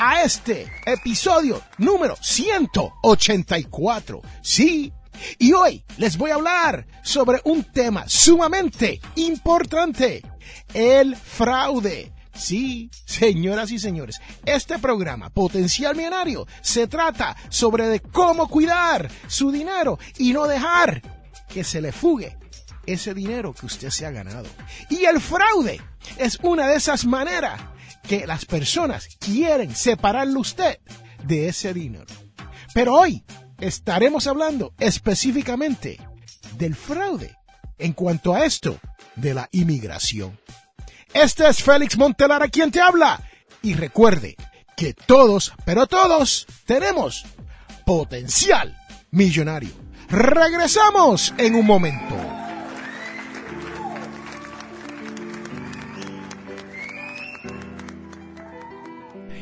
a este episodio número 184. Sí, y hoy les voy a hablar sobre un tema sumamente importante, el fraude. Sí, señoras y señores, este programa Potencial Millonario se trata sobre cómo cuidar su dinero y no dejar que se le fugue ese dinero que usted se ha ganado. Y el fraude es una de esas maneras que las personas quieren separarle usted de ese dinero. Pero hoy estaremos hablando específicamente del fraude en cuanto a esto de la inmigración. Este es Félix Montelara quien te habla. Y recuerde que todos, pero todos, tenemos potencial millonario. Regresamos en un momento.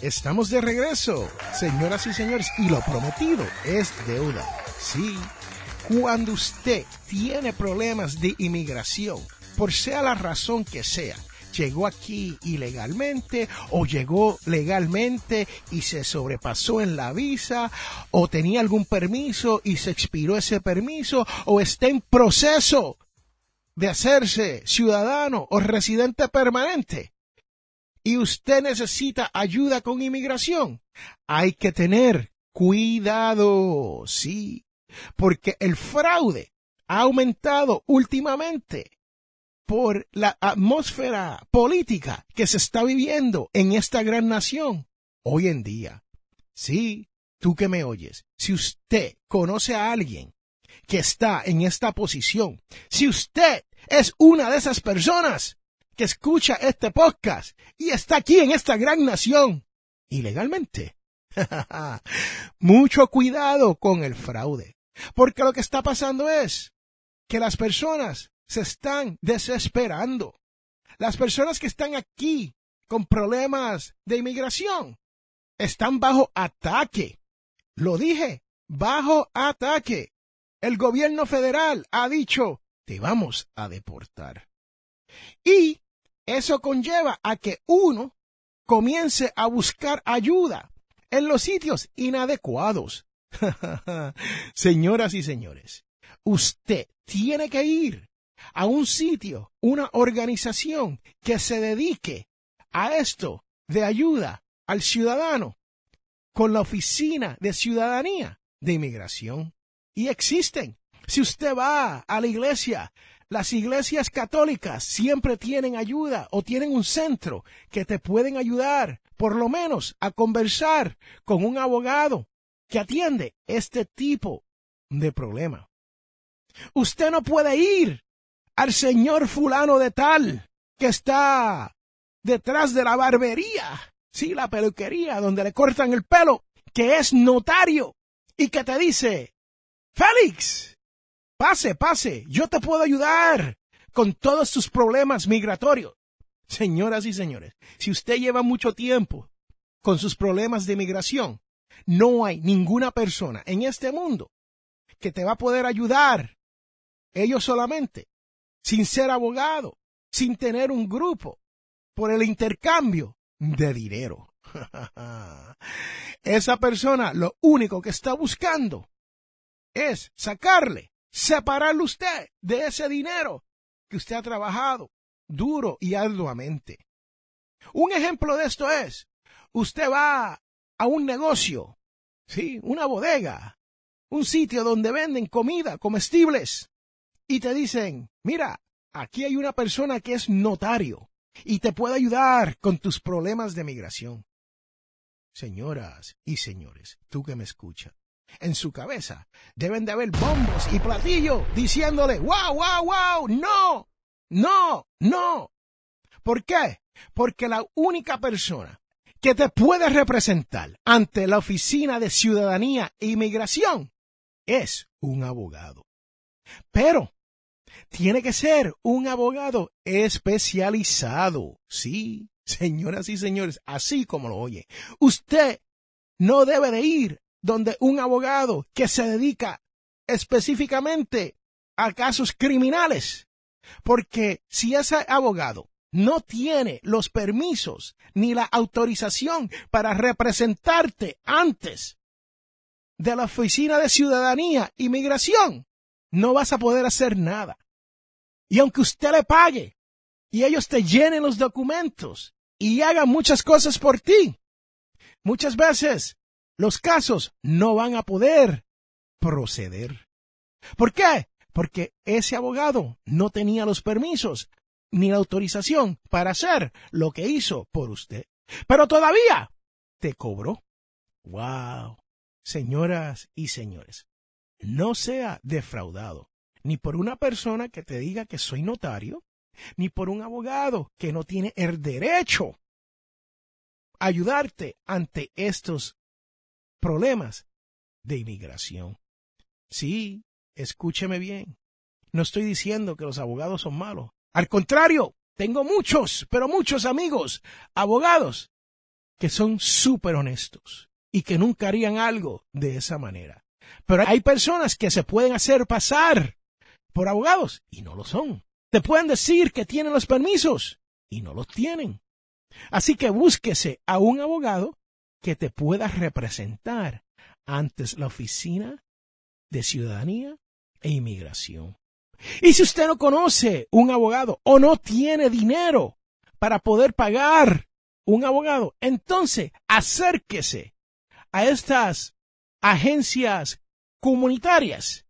Estamos de regreso, señoras y señores, y lo prometido es deuda. Sí, cuando usted tiene problemas de inmigración, por sea la razón que sea, llegó aquí ilegalmente o llegó legalmente y se sobrepasó en la visa o tenía algún permiso y se expiró ese permiso o está en proceso de hacerse ciudadano o residente permanente y usted necesita ayuda con inmigración, hay que tener cuidado, sí, porque el fraude ha aumentado últimamente por la atmósfera política que se está viviendo en esta gran nación hoy en día. Sí, tú que me oyes, si usted conoce a alguien que está en esta posición, si usted es una de esas personas que escucha este podcast y está aquí en esta gran nación ilegalmente. Mucho cuidado con el fraude, porque lo que está pasando es que las personas se están desesperando. Las personas que están aquí con problemas de inmigración están bajo ataque. Lo dije, bajo ataque. El gobierno federal ha dicho, te vamos a deportar. Y eso conlleva a que uno comience a buscar ayuda en los sitios inadecuados. Señoras y señores, usted tiene que ir a un sitio, una organización que se dedique a esto de ayuda al ciudadano con la oficina de ciudadanía de inmigración. Y existen. Si usted va a la iglesia las iglesias católicas siempre tienen ayuda o tienen un centro que te pueden ayudar, por lo menos, a conversar con un abogado que atiende este tipo de problema. Usted no puede ir al señor fulano de tal que está detrás de la barbería, sí, la peluquería donde le cortan el pelo, que es notario y que te dice, Félix, Pase, pase, yo te puedo ayudar con todos tus problemas migratorios. Señoras y señores, si usted lleva mucho tiempo con sus problemas de migración, no hay ninguna persona en este mundo que te va a poder ayudar. Ellos solamente, sin ser abogado, sin tener un grupo, por el intercambio de dinero. Esa persona lo único que está buscando es sacarle separarlo usted de ese dinero que usted ha trabajado duro y arduamente. Un ejemplo de esto es, usted va a un negocio, sí, una bodega, un sitio donde venden comida, comestibles, y te dicen, mira, aquí hay una persona que es notario y te puede ayudar con tus problemas de migración. Señoras y señores, tú que me escuchas, en su cabeza deben de haber bombos y platillos diciéndole, wow, wow, wow, no, no, no. ¿Por qué? Porque la única persona que te puede representar ante la Oficina de Ciudadanía e Inmigración es un abogado. Pero tiene que ser un abogado especializado. Sí, señoras y señores, así como lo oye. Usted no debe de ir donde un abogado que se dedica específicamente a casos criminales. Porque si ese abogado no tiene los permisos ni la autorización para representarte antes de la Oficina de Ciudadanía y Migración, no vas a poder hacer nada. Y aunque usted le pague y ellos te llenen los documentos y hagan muchas cosas por ti, muchas veces los casos no van a poder proceder. ¿Por qué? Porque ese abogado no tenía los permisos ni la autorización para hacer lo que hizo por usted. Pero todavía te cobró. ¡Wow! Señoras y señores, no sea defraudado ni por una persona que te diga que soy notario, ni por un abogado que no tiene el derecho a ayudarte ante estos problemas de inmigración. Sí, escúcheme bien. No estoy diciendo que los abogados son malos. Al contrario, tengo muchos, pero muchos amigos, abogados, que son súper honestos y que nunca harían algo de esa manera. Pero hay personas que se pueden hacer pasar por abogados y no lo son. Te pueden decir que tienen los permisos y no los tienen. Así que búsquese a un abogado que te pueda representar antes la oficina de ciudadanía e inmigración. Y si usted no conoce un abogado o no tiene dinero para poder pagar un abogado, entonces acérquese a estas agencias comunitarias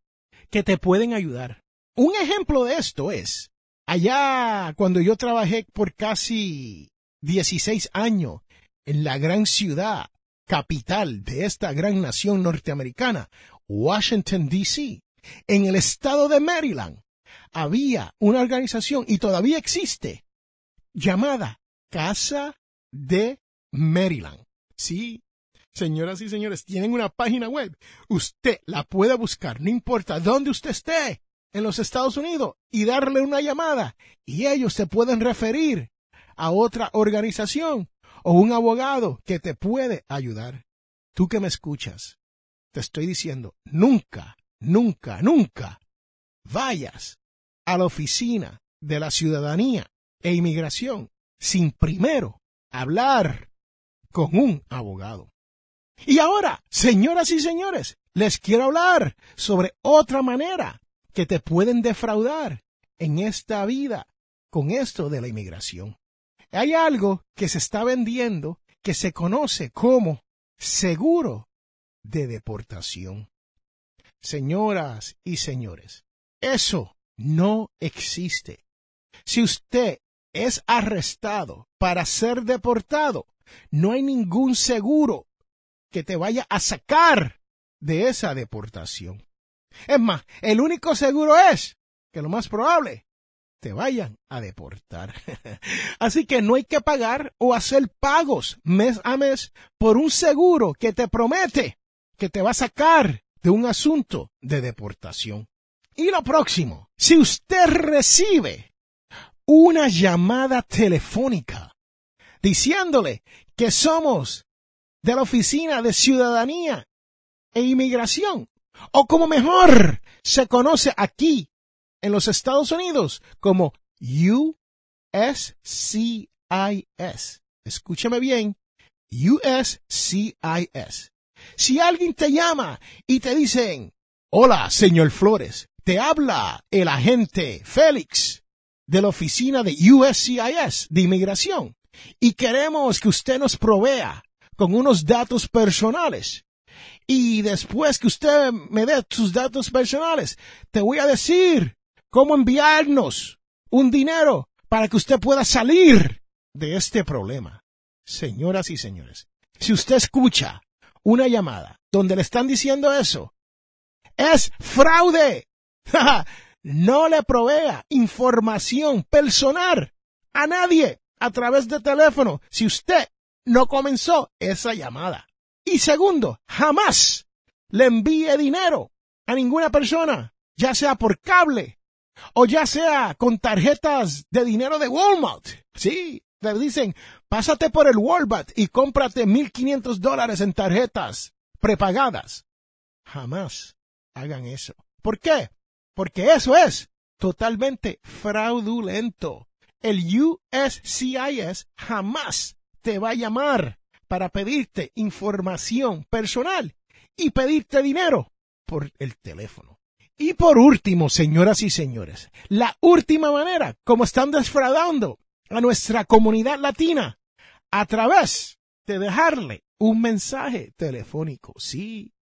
que te pueden ayudar. Un ejemplo de esto es, allá cuando yo trabajé por casi 16 años en la gran ciudad capital de esta gran nación norteamericana, Washington, D.C., en el estado de Maryland, había una organización y todavía existe llamada Casa de Maryland. Sí, señoras y señores, tienen una página web. Usted la puede buscar, no importa dónde usted esté en los Estados Unidos y darle una llamada y ellos te pueden referir a otra organización o un abogado que te puede ayudar. Tú que me escuchas, te estoy diciendo, nunca, nunca, nunca vayas a la oficina de la ciudadanía e inmigración sin primero hablar con un abogado. Y ahora, señoras y señores, les quiero hablar sobre otra manera que te pueden defraudar en esta vida con esto de la inmigración. Hay algo que se está vendiendo que se conoce como seguro de deportación. Señoras y señores, eso no existe. Si usted es arrestado para ser deportado, no hay ningún seguro que te vaya a sacar de esa deportación. Es más, el único seguro es que lo más probable te vayan a deportar. Así que no hay que pagar o hacer pagos mes a mes por un seguro que te promete que te va a sacar de un asunto de deportación. Y lo próximo, si usted recibe una llamada telefónica diciéndole que somos de la Oficina de Ciudadanía e Inmigración, o como mejor se conoce aquí en los Estados Unidos como USCIS. Escúchame bien, USCIS. Si alguien te llama y te dicen, hola, señor Flores, te habla el agente Félix de la oficina de USCIS de inmigración y queremos que usted nos provea con unos datos personales Y después que usted me dé sus datos personales, te voy a decir cómo enviarnos un dinero para que usted pueda salir de este problema. Señoras y señores, si usted escucha una llamada donde le están diciendo eso, es fraude. no le provea información personal a nadie a través de teléfono si usted no comenzó esa llamada. Y segundo, jamás le envíe dinero a ninguna persona, ya sea por cable o ya sea con tarjetas de dinero de Walmart. Sí, le dicen, pásate por el Walmart y cómprate 1.500 dólares en tarjetas prepagadas. Jamás hagan eso. ¿Por qué? Porque eso es totalmente fraudulento. El USCIS jamás te va a llamar para pedirte información personal y pedirte dinero por el teléfono. Y por último, señoras y señores, la última manera como están defraudando a nuestra comunidad latina a través de dejarle un mensaje telefónico. Sí,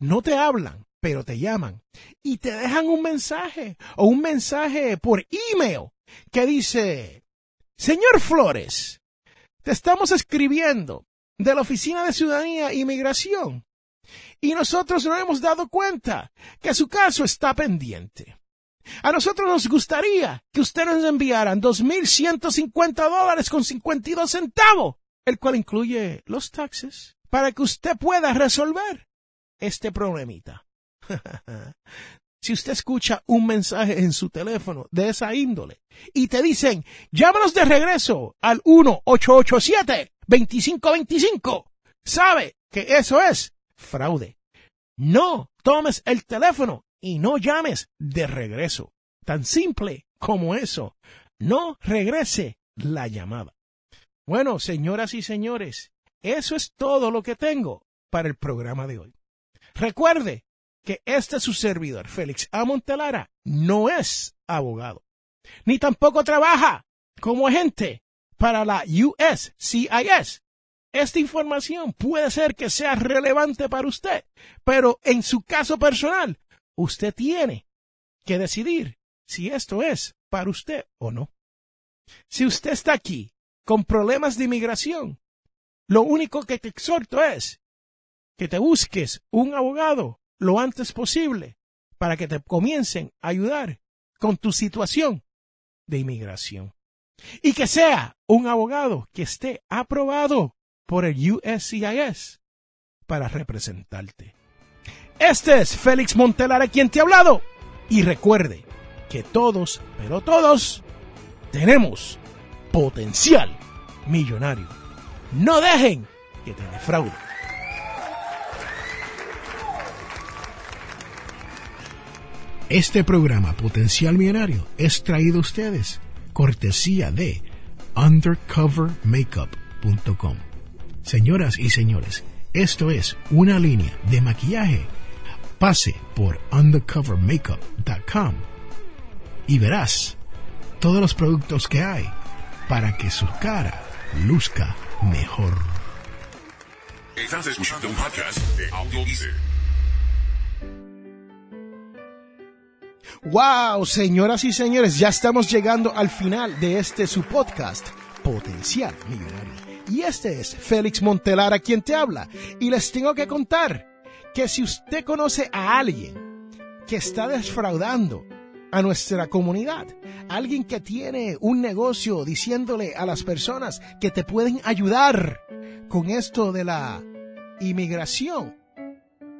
no te hablan, pero te llaman y te dejan un mensaje o un mensaje por email que dice, Señor Flores, te estamos escribiendo de la Oficina de Ciudadanía e Inmigración y nosotros no hemos dado cuenta que su caso está pendiente. A nosotros nos gustaría que usted nos enviaran 2.150 dólares con 52 centavos, el cual incluye los taxes, para que usted pueda resolver este problemita. si usted escucha un mensaje en su teléfono de esa índole y te dicen, llámanos de regreso al 1-887-2525, sabe que eso es fraude. No tomes el teléfono y no llames de regreso. Tan simple como eso. No regrese la llamada. Bueno, señoras y señores, eso es todo lo que tengo para el programa de hoy. Recuerde que este su servidor, Félix A. No es abogado, ni tampoco trabaja como agente para la USCIS. Esta información puede ser que sea relevante para usted, pero en su caso personal, usted tiene que decidir si esto es para usted o no. Si usted está aquí con problemas de inmigración, lo único que te exhorto es que te busques un abogado lo antes posible para que te comiencen a ayudar con tu situación de inmigración. Y que sea un abogado que esté aprobado por el USCIS para representarte. Este es Félix Montelara quien te ha hablado. Y recuerde que todos, pero todos, tenemos potencial millonario. No dejen que te defrauden. Este programa Potencial Millonario es traído a ustedes cortesía de undercovermakeup.com. Señoras y señores, esto es una línea de maquillaje. Pase por undercovermakeup.com y verás todos los productos que hay para que su cara luzca mejor. Estás escuchando un podcast de Audio Wow, señoras y señores, ya estamos llegando al final de este su podcast, Potencial Millonario. Y este es Félix Montelar a quien te habla. Y les tengo que contar que si usted conoce a alguien que está defraudando a nuestra comunidad, alguien que tiene un negocio diciéndole a las personas que te pueden ayudar con esto de la inmigración,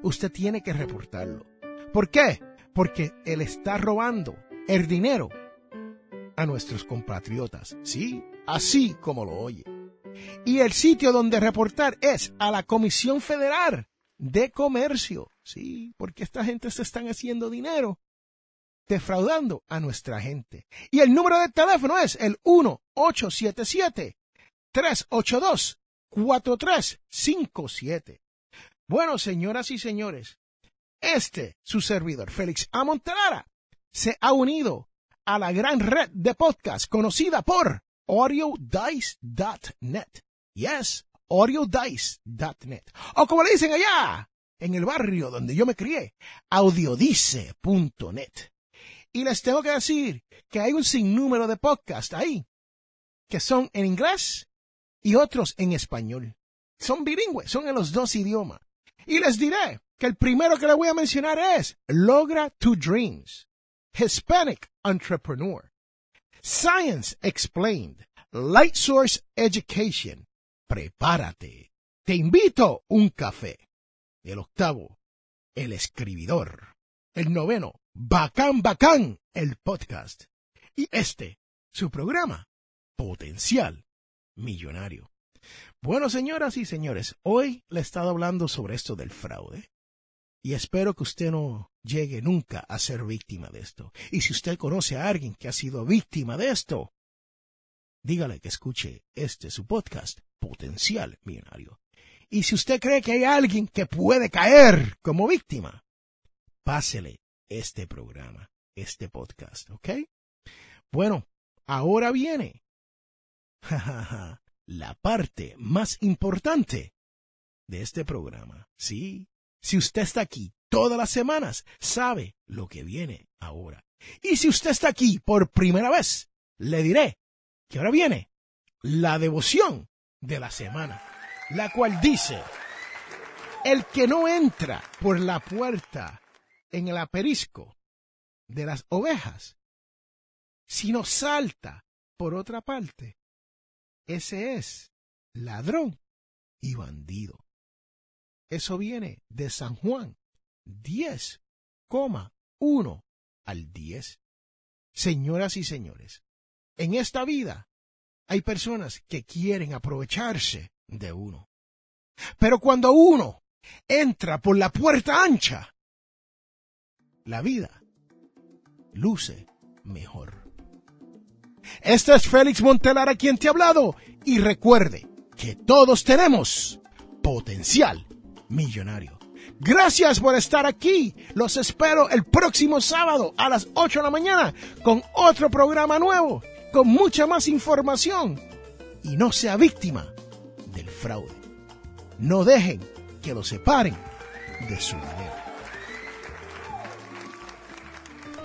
usted tiene que reportarlo. ¿Por qué? porque Él está robando el dinero a nuestros compatriotas. Sí, así como lo oye. Y el sitio donde reportar es a la Comisión Federal de Comercio. Sí, porque esta gente se están haciendo dinero defraudando a nuestra gente. Y el número de teléfono es el 1-877-382-4357. Bueno, señoras y señores, este, su servidor, Félix A. Montelara, se ha unido a la gran red de podcast conocida por audiodice.net. Yes, audiodice.net. O como le dicen allá, en el barrio donde yo me crié, audiodice.net. Y les tengo que decir que hay un sinnúmero de podcasts ahí que son en inglés y otros en español. Son bilingües, son en los dos idiomas. Y les diré que el primero que le voy a mencionar es Logra Two Dreams, Hispanic Entrepreneur, Science Explained, Light Source Education, Prepárate, te invito un café. El octavo, El Escribidor. El noveno, Bacán Bacán, el podcast. Y este, su programa, Potencial Millonario. Bueno, señoras y señores, hoy le he estado hablando sobre esto del fraude. Y espero que usted no llegue nunca a ser víctima de esto. Y si usted conoce a alguien que ha sido víctima de esto, dígale que escuche este su podcast, Potencial Millonario. Y si usted cree que hay alguien que puede caer como víctima, pásele este programa, este podcast, ¿ok? Bueno, ahora viene la parte más importante de este programa. Sí, si usted está aquí todas las semanas, sabe lo que viene ahora. Y si usted está aquí por primera vez, le diré que ahora viene la devoción de la semana, la cual dice, el que no entra por la puerta en el aperisco de las ovejas, sino salta por otra parte, ese es ladrón y bandido. Eso viene de San Juan 10,1 al 10. Señoras y señores, en esta vida hay personas que quieren aprovecharse de uno. Pero cuando uno entra por la puerta ancha, la vida luce mejor. Este es Félix Montelar a quien te ha hablado y recuerde que todos tenemos potencial millonario. Gracias por estar aquí. Los espero el próximo sábado a las 8 de la mañana con otro programa nuevo, con mucha más información. Y no sea víctima del fraude. No dejen que lo separen de su dinero.